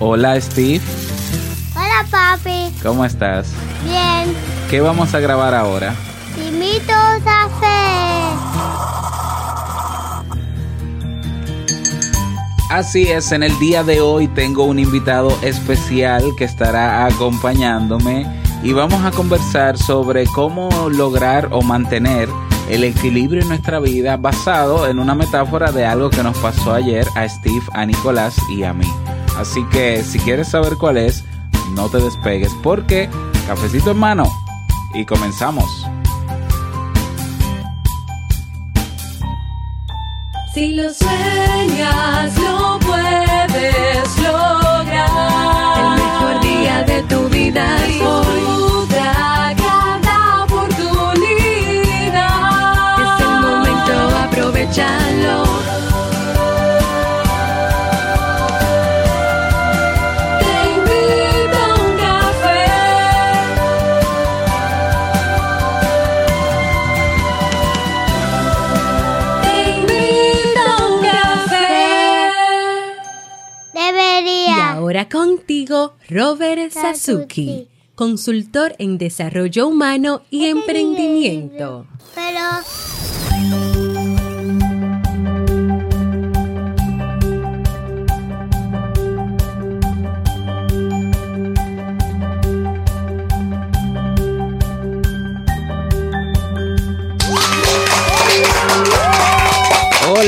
Hola Steve, Hola papi, ¿cómo estás? bien. ¿Qué vamos a grabar ahora? Invito a café. Así es, en el día de hoy tengo un invitado especial que estará acompañándome y vamos a conversar sobre cómo lograr o mantener el equilibrio en nuestra vida basado en una metáfora de algo que nos pasó ayer a Steve, a Nicolás y a mí. Así que si quieres saber cuál es, no te despegues porque cafecito en mano y comenzamos. Si lo sueñas, lo Robert Sasuki, consultor en desarrollo humano y emprendimiento. Pero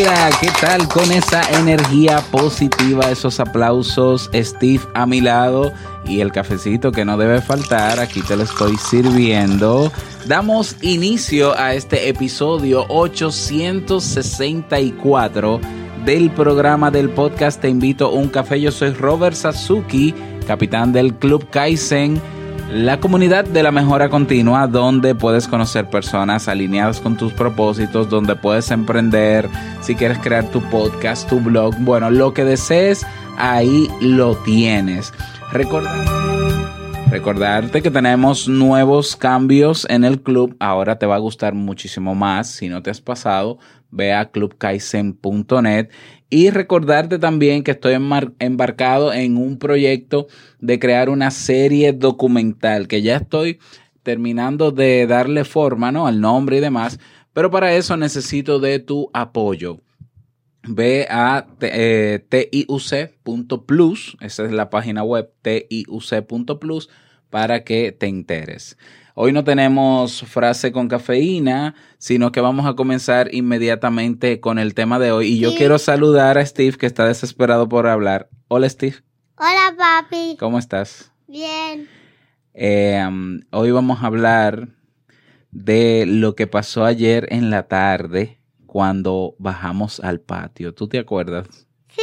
Hola, ¿qué tal con esa energía positiva, esos aplausos, Steve a mi lado y el cafecito que no debe faltar, aquí te lo estoy sirviendo. Damos inicio a este episodio 864 del programa del podcast Te invito a un café. Yo soy Robert Sasuki, capitán del Club Kaizen la comunidad de la mejora continua, donde puedes conocer personas alineadas con tus propósitos, donde puedes emprender, si quieres crear tu podcast, tu blog, bueno, lo que desees, ahí lo tienes. Recordarte que tenemos nuevos cambios en el club. Ahora te va a gustar muchísimo más. Si no te has pasado, ve a clubkaisen.net. Y recordarte también que estoy embarcado en un proyecto de crear una serie documental que ya estoy terminando de darle forma ¿no? al nombre y demás. Pero para eso necesito de tu apoyo ve a eh, tiuc.plus, esa es la página web tiuc.plus para que te enteres. Hoy no tenemos frase con cafeína, sino que vamos a comenzar inmediatamente con el tema de hoy. Y yo Sí. quiero saludar a Steve, que está desesperado por hablar. Hola Steve, hola papi, ¿cómo estás? bien. Eh, um, hoy vamos a hablar de lo que pasó ayer en la tarde cuando bajamos al patio. ¿Tú te acuerdas? Sí,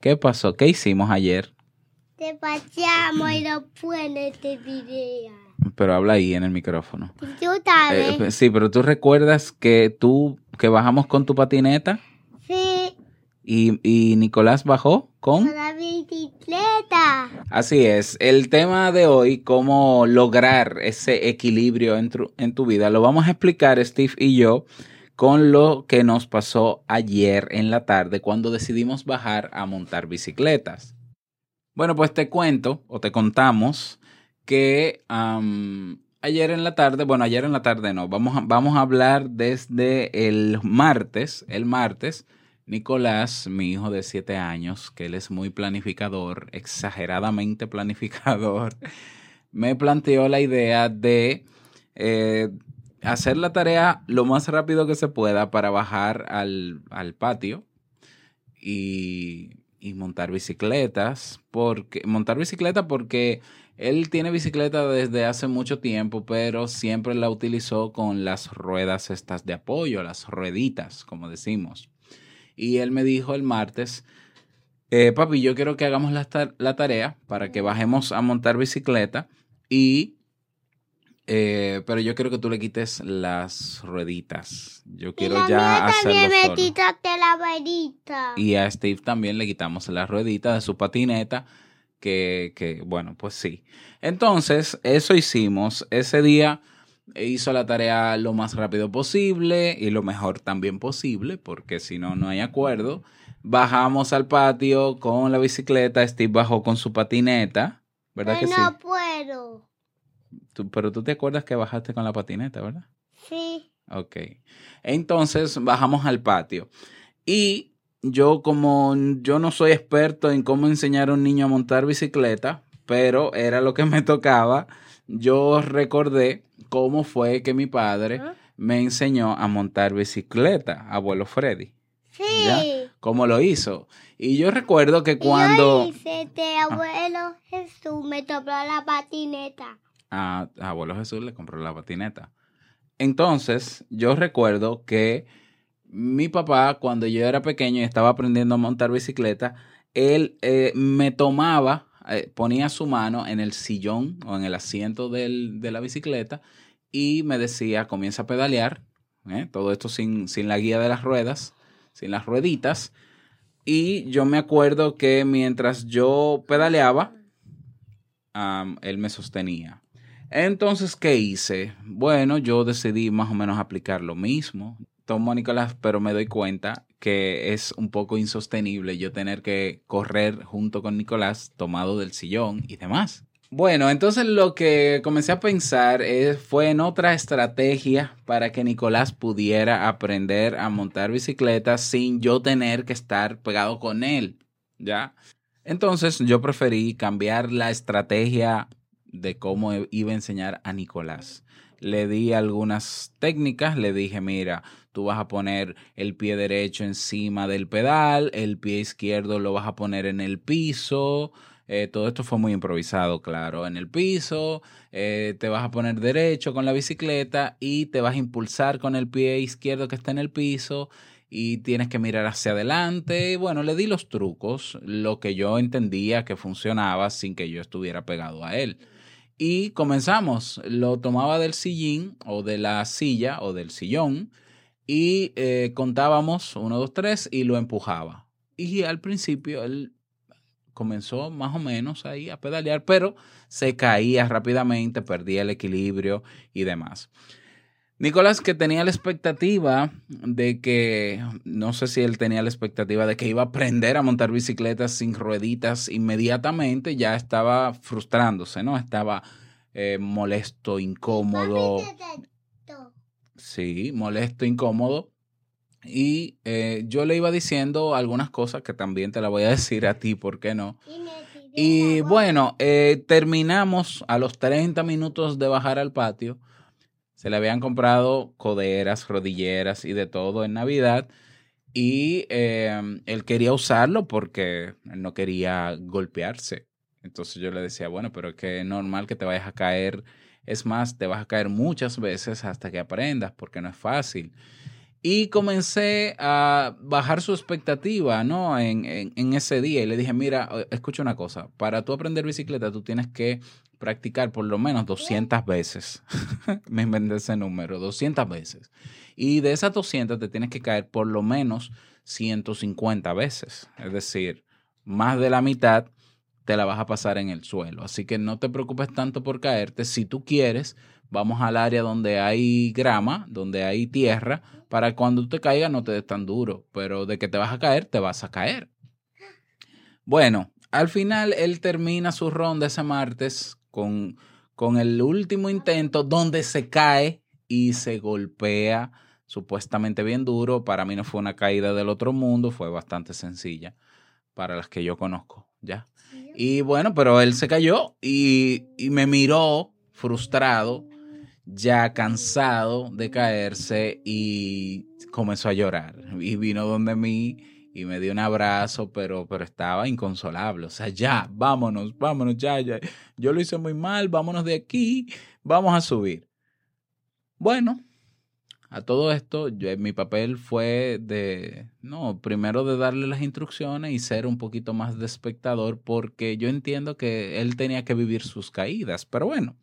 ¿Qué pasó? ¿Qué hicimos ayer? te paseamos y no pueden este video. Pero habla ahí en el micrófono. Y tú Eh, sabes. sí, pero tú recuerdas que tú, que bajamos con tu patineta Sí, y, y Nicolás bajó con... con la bicicleta. Así es, el tema de hoy, cómo lograr ese equilibrio en tu, en tu vida, lo vamos a explicar Steve y yo con lo que nos pasó ayer en la tarde cuando decidimos bajar a montar bicicletas. Bueno, pues te cuento o te contamos que ayer en la tarde, bueno, ayer en la tarde no, vamos a, vamos a hablar desde el martes, el martes, Nicolás, mi hijo de 7 años, que él es muy planificador, exageradamente planificador, me planteó la idea de eh, hacer la tarea lo más rápido que se pueda para bajar al, al patio y, y montar bicicletas, porque montar bicicleta porque él tiene bicicleta desde hace mucho tiempo, pero siempre la utilizó con las ruedas estas de apoyo, las rueditas, como decimos. Y él me dijo el martes, eh, papi, yo quiero que hagamos la, ta- la tarea para que bajemos a montar bicicleta y... eh, pero yo quiero que tú le quites las rueditas. Yo Y quiero la ya hacerlo solo. la varita. Y a Steve también le quitamos la ruedita de su patineta, que, que, bueno, pues sí. Entonces, eso hicimos. Ese día hizo la tarea lo más rápido posible y lo mejor también posible, porque si no, no hay acuerdo. bajamos al patio con la bicicleta, Steve bajó con su patineta, ¿verdad Yo que sí? no puedo. Tú- pero tú te acuerdas que bajaste con la patineta, ¿verdad? Sí. Ok. Entonces bajamos al patio. Y yo como yo no soy experto en cómo enseñar a un niño a montar bicicleta, pero era lo que me tocaba, yo recordé cómo fue que mi padre ¿Ah? me enseñó a montar bicicleta, abuelo Freddy. Sí. ¿Ya? ¿Cómo lo hizo? Y yo recuerdo que cuando... Yo hice de abuelo Jesús me tomó la patineta. a, a abuelo Jesús le compró la patineta. Entonces, yo recuerdo que mi papá, cuando yo era pequeño y estaba aprendiendo a montar bicicleta, él eh, me tomaba, eh, ponía su mano en el sillón o en el asiento de la bicicleta y me decía, comienza a pedalear, ¿eh? todo esto sin, la guía de las ruedas, sin las rueditas. Y yo me acuerdo que mientras yo pedaleaba, él me sostenía. Entonces, ¿qué hice? Bueno, yo decidí más o menos aplicar lo mismo. Tomo a Nicolás, pero me doy cuenta que es un poco insostenible yo tener que correr junto con Nicolás tomado del sillón y demás. Bueno, entonces lo que comencé a pensar fue en otra estrategia para que Nicolás pudiera aprender a montar bicicleta sin yo tener que estar pegado con él, ¿ya? Entonces yo preferí cambiar la estrategia de cómo iba a enseñar a Nicolás. Le di algunas técnicas, le dije, mira, tú vas a poner el pie derecho encima del pedal, el pie izquierdo lo vas a poner en el piso. eh, todo esto fue muy improvisado, claro, en el piso, eh, te vas a poner derecho con la bicicleta y te vas a impulsar con el pie izquierdo que está en el piso y tienes que mirar hacia adelante. Y Bueno, le di los trucos, lo que yo entendía que funcionaba sin que yo estuviera pegado a él. Y comenzamos. Lo tomaba del sillín o de la silla o del sillón y eh, contábamos uno, dos, tres y lo empujaba. Y al principio él comenzó más o menos ahí a pedalear, pero se caía rápidamente, perdía el equilibrio y demás. Nicolás, que tenía la expectativa de que, no sé si él tenía la expectativa de que iba a aprender a montar bicicletas sin rueditas inmediatamente, ya estaba frustrándose, ¿no? Estaba eh, molesto, incómodo. Sí, molesto, incómodo. Y eh, yo le iba diciendo algunas cosas que también te las voy a decir a ti, ¿por qué no? Y bueno, eh, terminamos a los 30 minutos de bajar al patio. Se le habían comprado coderas, rodilleras y de todo en Navidad. Y eh, él quería usarlo porque no quería golpearse. Entonces yo le decía, bueno, pero es que es normal que te vayas a caer. Es más, te vas a caer muchas veces hasta que aprendas porque no es fácil. Y comencé a bajar su expectativa, ¿no? En, en, ese día. Y le dije, mira, escucha una cosa. Para tú aprender bicicleta, tú tienes que practicar por lo menos 200 veces. Me inventé ese número, 200 veces. Y de esas 200 te tienes que caer por lo menos 150 veces. Es decir, más de la mitad te la vas a pasar en el suelo. Así que no te preocupes tanto por caerte. Si tú quieres, vamos al área donde hay grama, donde hay tierra, para cuando te caigas no te des tan duro. Pero de que te vas a caer, te vas a caer. Bueno, al final él termina su ronda ese martes con, con el último intento donde se cae y se golpea supuestamente bien duro. Para mí no fue una caída del otro mundo, fue bastante sencilla para las que yo conozco, ¿ya? Y bueno, pero él se cayó y, y me miró frustrado, ya cansado de caerse y comenzó a llorar. Y vino donde mí y me dio un abrazo, pero, pero estaba inconsolable. O sea, ya, vámonos, vámonos, ya, ya. Yo lo hice muy mal, vámonos de aquí, vamos a subir. Bueno, a todo esto, yo, mi papel fue de, no, primero de darle las instrucciones y ser un poquito más de espectador, porque yo entiendo que él tenía que vivir sus caídas. Pero bueno,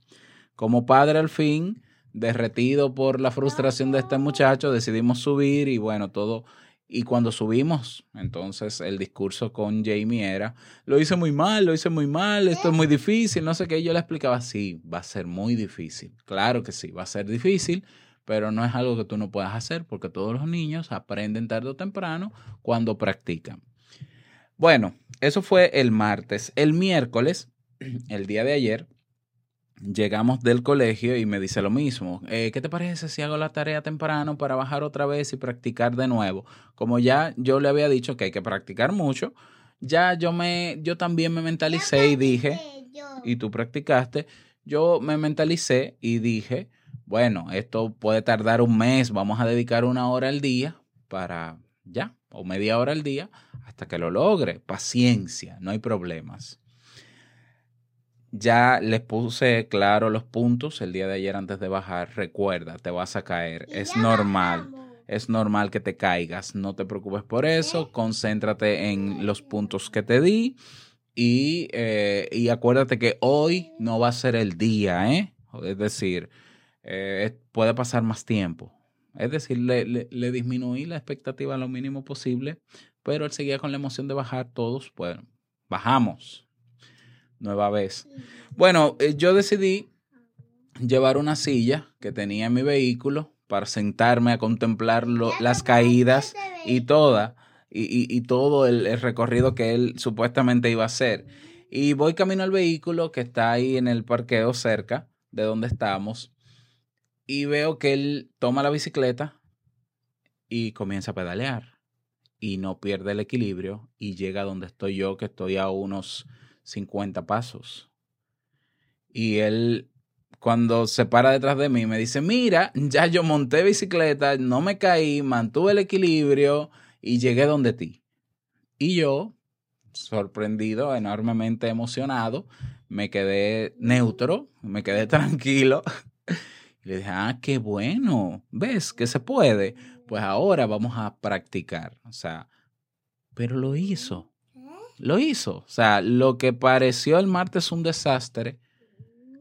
como padre al fin, derretido por la frustración de este muchacho, decidimos subir y bueno, todo. Y cuando subimos, entonces el discurso con Jamie era, lo hice muy mal, lo hice muy mal, esto es muy difícil, no sé qué. Yo le explicaba, sí, va a ser muy difícil. Claro que sí, va a ser difícil, pero no es algo que tú no puedas hacer porque todos los niños aprenden tarde o temprano cuando practican. Bueno, eso fue el martes. El miércoles, el día de ayer, llegamos del colegio y me dice lo mismo. Eh, ¿Qué te parece si hago la tarea temprano para bajar otra vez y practicar de nuevo? Como ya yo le había dicho que hay que practicar mucho, ya yo me, yo también me mentalicé y dije, y tú practicaste, yo me mentalicé y dije, bueno, esto puede tardar un mes, vamos a dedicar una hora al día para ya, o media hora al día, hasta que lo logre. Paciencia, no hay problemas. Ya les puse claro los puntos el día de ayer antes de bajar. Recuerda, te vas a caer. Y Es normal. bajamos. Es normal que te caigas. No te preocupes por eso. Concéntrate en los puntos que te di. Y, eh, y acuérdate que hoy no va a ser el día, ¿eh? Es decir, eh, puede pasar más tiempo. Es decir, le, le, le disminuí la expectativa lo mínimo posible, pero él seguía con la emoción de bajar todos. Bueno, bajamos. Nueva vez. Bueno, eh, yo decidí llevar una silla que tenía en mi vehículo para sentarme a contemplar lo- las caídas ese y toda y, y- y todo el, el recorrido que él supuestamente iba a hacer. Y voy camino al vehículo que está ahí en el parqueo cerca de donde estamos y veo que él toma la bicicleta y comienza a pedalear y no pierde el equilibrio y llega donde estoy yo, que estoy a unos 50 pasos. Y él, cuando se para detrás de mí, me dice, mira, ya yo monté bicicleta, no me caí, mantuve el equilibrio y llegué donde ti. Y yo, sorprendido, enormemente emocionado, me quedé neutro, me quedé tranquilo. Y le dije, ah, qué bueno, ves que se puede. Pues ahora vamos a practicar. O sea, pero lo hizo. Lo hizo. O sea, lo que pareció el martes un desastre,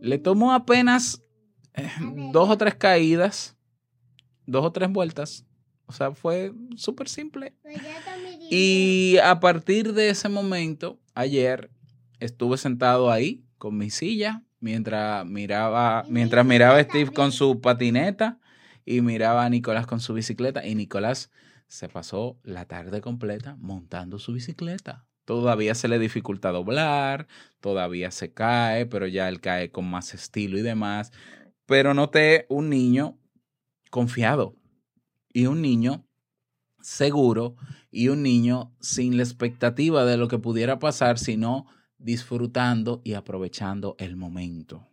le tomó apenas eh, dos o tres caídas, dos o tres vueltas. O sea, fue súper simple. Pues. Y a partir de ese momento, ayer, estuve sentado ahí con mi silla mientras miraba, mientras miraba a Steve con su patineta y miraba a Nicolás con su bicicleta. Y Nicolás se pasó la tarde completa montando su bicicleta. Todavía se le dificulta doblar, todavía se cae, pero ya él cae con más estilo y demás. Pero noté un niño confiado y un niño seguro y un niño sin la expectativa de lo que pudiera pasar, sino disfrutando y aprovechando el momento.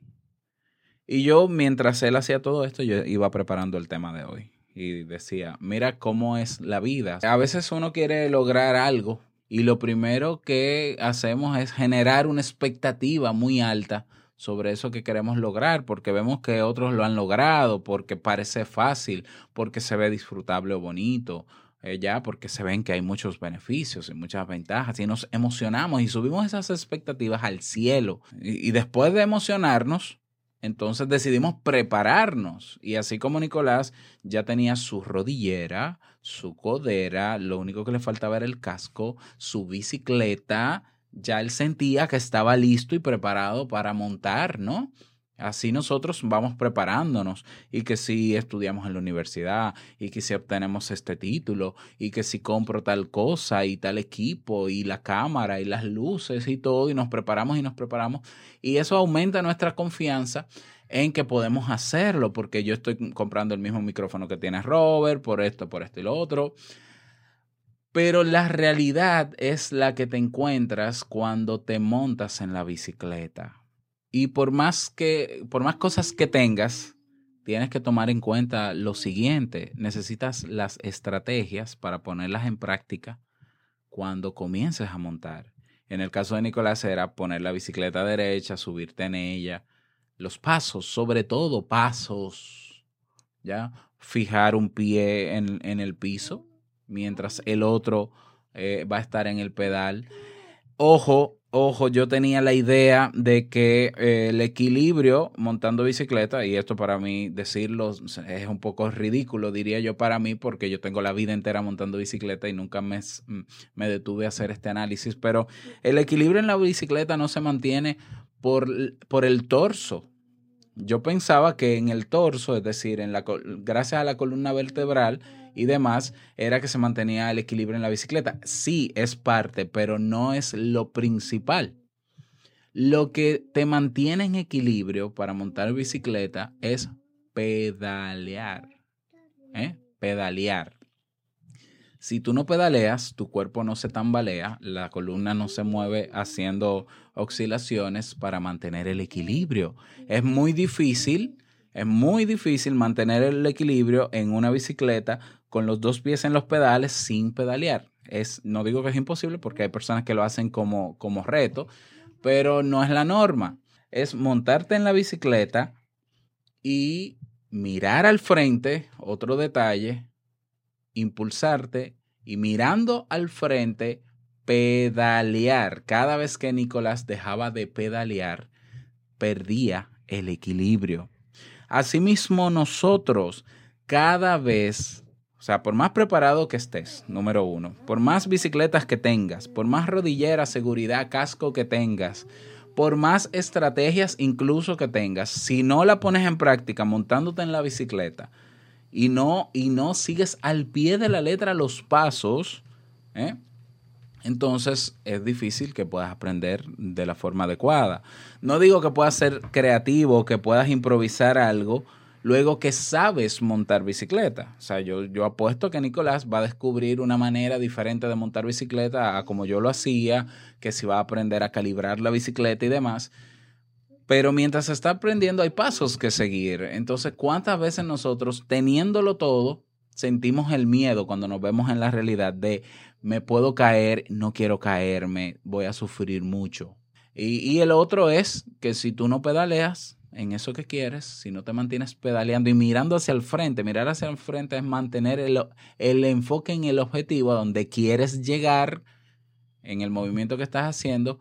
Y yo, mientras él hacía todo esto, yo iba preparando el tema de hoy. Y decía, mira cómo es la vida. A veces uno quiere lograr algo y lo primero que hacemos es generar una expectativa muy alta sobre eso que queremos lograr, porque vemos que otros lo han logrado, porque parece fácil, porque se ve disfrutable o bonito, eh, ya porque se ven que hay muchos beneficios y muchas ventajas y nos emocionamos y subimos esas expectativas al cielo. Y, y después de emocionarnos, entonces decidimos prepararnos. Y así como Nicolás ya tenía su rodillera, su codera, lo único que le faltaba era el casco, su bicicleta, ya él sentía que estaba listo y preparado para montar, ¿no? Así nosotros vamos preparándonos y que si estudiamos en la universidad y que si obtenemos este título y que si compro tal cosa y tal equipo y la cámara y las luces y todo y nos preparamos y nos preparamos y eso aumenta nuestra confianza en que podemos hacerlo porque yo estoy comprando el mismo micrófono que tiene Robert por esto, por esto y lo otro. Pero la realidad es la que te encuentras cuando te montas en la bicicleta. Y por más que, por más cosas que tengas, tienes que tomar en cuenta lo siguiente. Necesitas las estrategias para ponerlas en práctica cuando comiences a montar. En el caso de Nicolás era poner la bicicleta derecha, subirte en ella, los pasos, sobre todo pasos, ¿ya? Fijar un pie en, en el piso mientras el otro eh, va a estar en el pedal. Ojo, ojo, yo tenía la idea de que eh, el equilibrio montando bicicleta, y esto para mí decirlo es un poco ridículo, diría yo para mí, porque yo tengo la vida entera montando bicicleta y nunca me, mm, me detuve a hacer este análisis, pero el equilibrio en la bicicleta no se mantiene por, por el torso, Yo pensaba que en el torso, es decir, en la, gracias a la columna vertebral y demás, era que se mantenía el equilibrio en la bicicleta. Sí, es parte, pero no es lo principal. Lo que te mantiene en equilibrio para montar bicicleta es pedalear. ¿eh? Pedalear. Si tú no pedaleas, tu cuerpo no se tambalea, la columna no se mueve haciendo oscilaciones para mantener el equilibrio. Es muy difícil, es muy difícil mantener el equilibrio en una bicicleta con los dos pies en los pedales sin pedalear. Es, no digo que es imposible porque hay personas que lo hacen como, como reto, pero no es la norma. Es montarte en la bicicleta y mirar al frente, otro detalle, impulsarte y mirando al frente, pedalear. Cada vez que Nicolás dejaba de pedalear, perdía el equilibrio. Asimismo, nosotros, cada vez, o sea, por más preparado que estés, número uno, por más bicicletas que tengas, por más rodillera, seguridad, casco que tengas, por más estrategias incluso que tengas, si no la pones en práctica montándote en la bicicleta y no, y no sigues al pie de la letra los pasos, ¿eh? Entonces es difícil que puedas aprender de la forma adecuada. No digo que puedas ser creativo, que puedas improvisar algo luego que sabes montar bicicleta. O sea, yo, yo apuesto que Nicolás va a descubrir una manera diferente de montar bicicleta a como yo lo hacía, que si va a aprender a calibrar la bicicleta y demás. Pero mientras está aprendiendo hay pasos que seguir. Entonces, ¿cuántas veces nosotros, teniéndolo todo, sentimos el miedo cuando nos vemos en la realidad de me puedo caer, no quiero caerme, voy a sufrir mucho? Y, y el otro es que si tú no pedaleas en eso que quieres, si no te mantienes pedaleando y mirando hacia el frente, mirar hacia el frente es mantener el, el enfoque en el objetivo a donde quieres llegar en el movimiento que estás haciendo,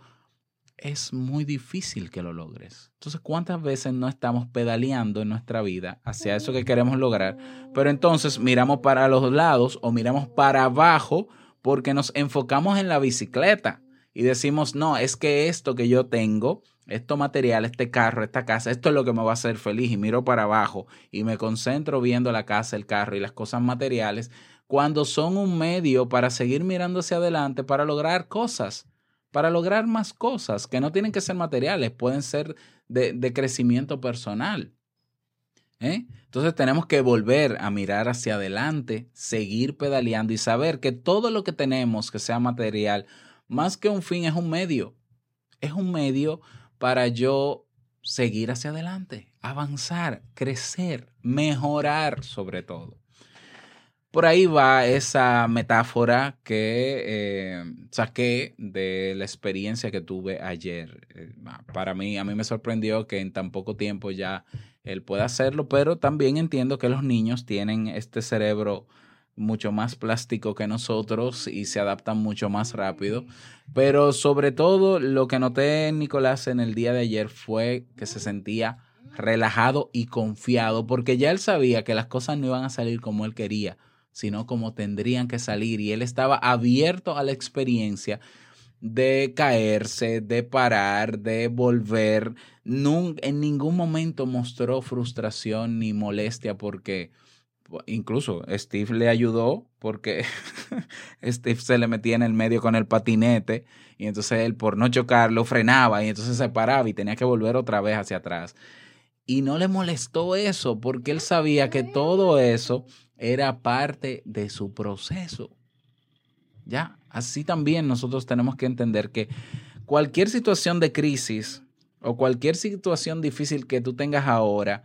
es muy difícil que lo logres. Entonces, ¿cuántas veces no estamos pedaleando en nuestra vida hacia eso que queremos lograr? Pero entonces miramos para los lados o miramos para abajo porque nos enfocamos en la bicicleta y decimos, no, es que esto que yo tengo, esto material, este carro, esta casa, esto es lo que me va a hacer feliz y miro para abajo y me concentro viendo la casa, el carro y las cosas materiales, cuando son un medio para seguir mirando hacia adelante, para lograr cosas para lograr más cosas que no tienen que ser materiales, pueden ser de, crecimiento personal. ¿eh? Entonces tenemos que volver a mirar hacia adelante, seguir pedaleando y saber que todo lo que tenemos que sea material, más que un fin, es un medio. Es un medio para yo seguir hacia adelante, avanzar, crecer, mejorar sobre todo. Por ahí va esa metáfora que eh, saqué de la experiencia que tuve ayer. Eh, para mí, a mí me sorprendió que en tan poco tiempo ya él pueda hacerlo, pero también entiendo que los niños tienen este cerebro mucho más plástico que nosotros y se adaptan mucho más rápido. Pero sobre todo lo que noté Nicolás en el día de ayer fue que se sentía relajado y confiado porque ya él sabía que las cosas no iban a salir como él quería sino como tendrían que salir. Y él estaba abierto a la experiencia de caerse, de parar, de volver. En ningún momento mostró frustración ni molestia porque incluso Steve le ayudó porque Steve se le metía en el medio con el patinete y entonces él por no chocarlo frenaba y entonces se paraba y tenía que volver otra vez hacia atrás. Y no le molestó eso porque él sabía que todo eso era parte de su proceso. Ya, así también nosotros tenemos que entender que cualquier situación de crisis o cualquier situación difícil que tú tengas ahora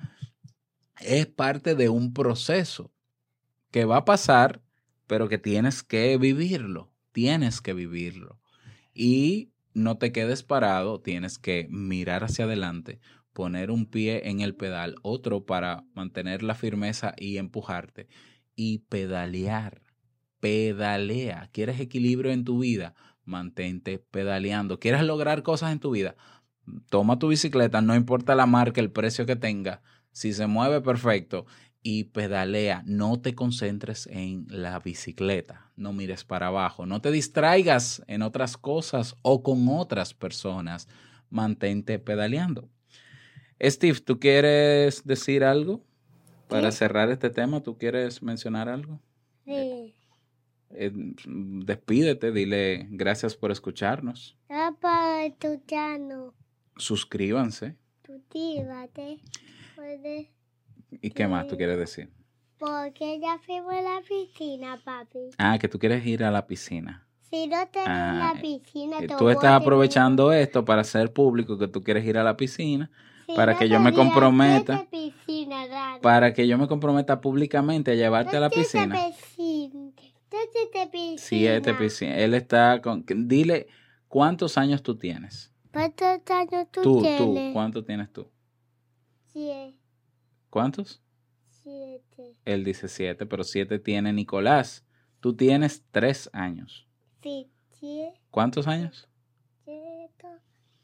es parte de un proceso que va a pasar, pero que tienes que vivirlo, tienes que vivirlo. Y no te quedes parado, tienes que mirar hacia adelante, poner un pie en el pedal, otro para mantener la firmeza y empujarte y pedalear. Pedalea. ¿Quieres equilibrio en tu vida? Mantente pedaleando. ¿Quieres lograr cosas en tu vida? Toma tu bicicleta, no importa la marca, el precio que tenga. Si se mueve, perfecto. Y pedalea. No te concentres en la bicicleta. No mires para abajo. No te distraigas en otras cosas o con otras personas. Mantente pedaleando. Steve, ¿tú quieres decir algo para Sí. cerrar este tema? ¿Tú quieres mencionar algo? Sí. Eh, despídete, dile gracias por escucharnos. Papá, escuchando. Suscríbanse. Tú tírate. Puedes. ¿Y qué más tú quieres decir? Porque ya fuimos a la piscina, papi. Ah, que tú quieres ir a la piscina. Si no te Ah, en la piscina, Eh, te Tú voy estás a aprovechando esto para hacer público que tú quieres ir a la piscina, Si para que yo me comprometa. "Vete piscina, Rana". para que yo me comprometa públicamente a llevarte a la piscina. piscina. Piscina. Siete piscinas. Él está con... Dile, ¿cuántos años tú tienes? ¿Cuántos años tú, Tú, tú, tienes? ¿cuántos tienes tú? Siete. ¿Cuántos? Siete. Él dice siete, pero siete tiene Nicolás. Tú tienes tres años. Sí, siete. ¿Cuántos años?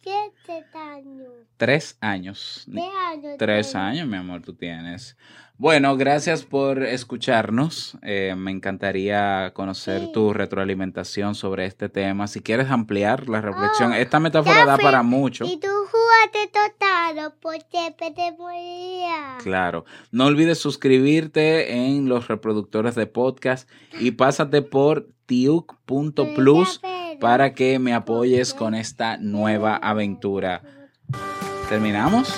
Siete años. Tres años. Ni- ¿Qué años Tres años, mi amor, tú tienes. Bueno, gracias por escucharnos. Eh, me encantaría conocer Sí. tu retroalimentación sobre este tema. Si quieres ampliar la reflexión, Oh, esta metáfora da para mucho. Y tú jugaste total, porque te moría. Claro. No olvides suscribirte en los reproductores de podcast y pásate por tiuk.plus para que me apoyes con esta nueva aventura. ¿Terminamos?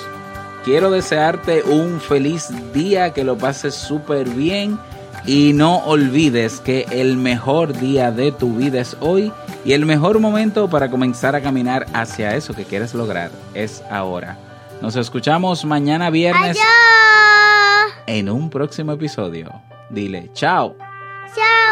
Quiero desearte un feliz día, que lo pases súper bien y no olvides que el mejor día de tu vida es hoy y el mejor momento para comenzar a caminar hacia eso que quieres lograr es ahora. Nos escuchamos mañana viernes Adiós. en un próximo episodio. Dile chao. Chao.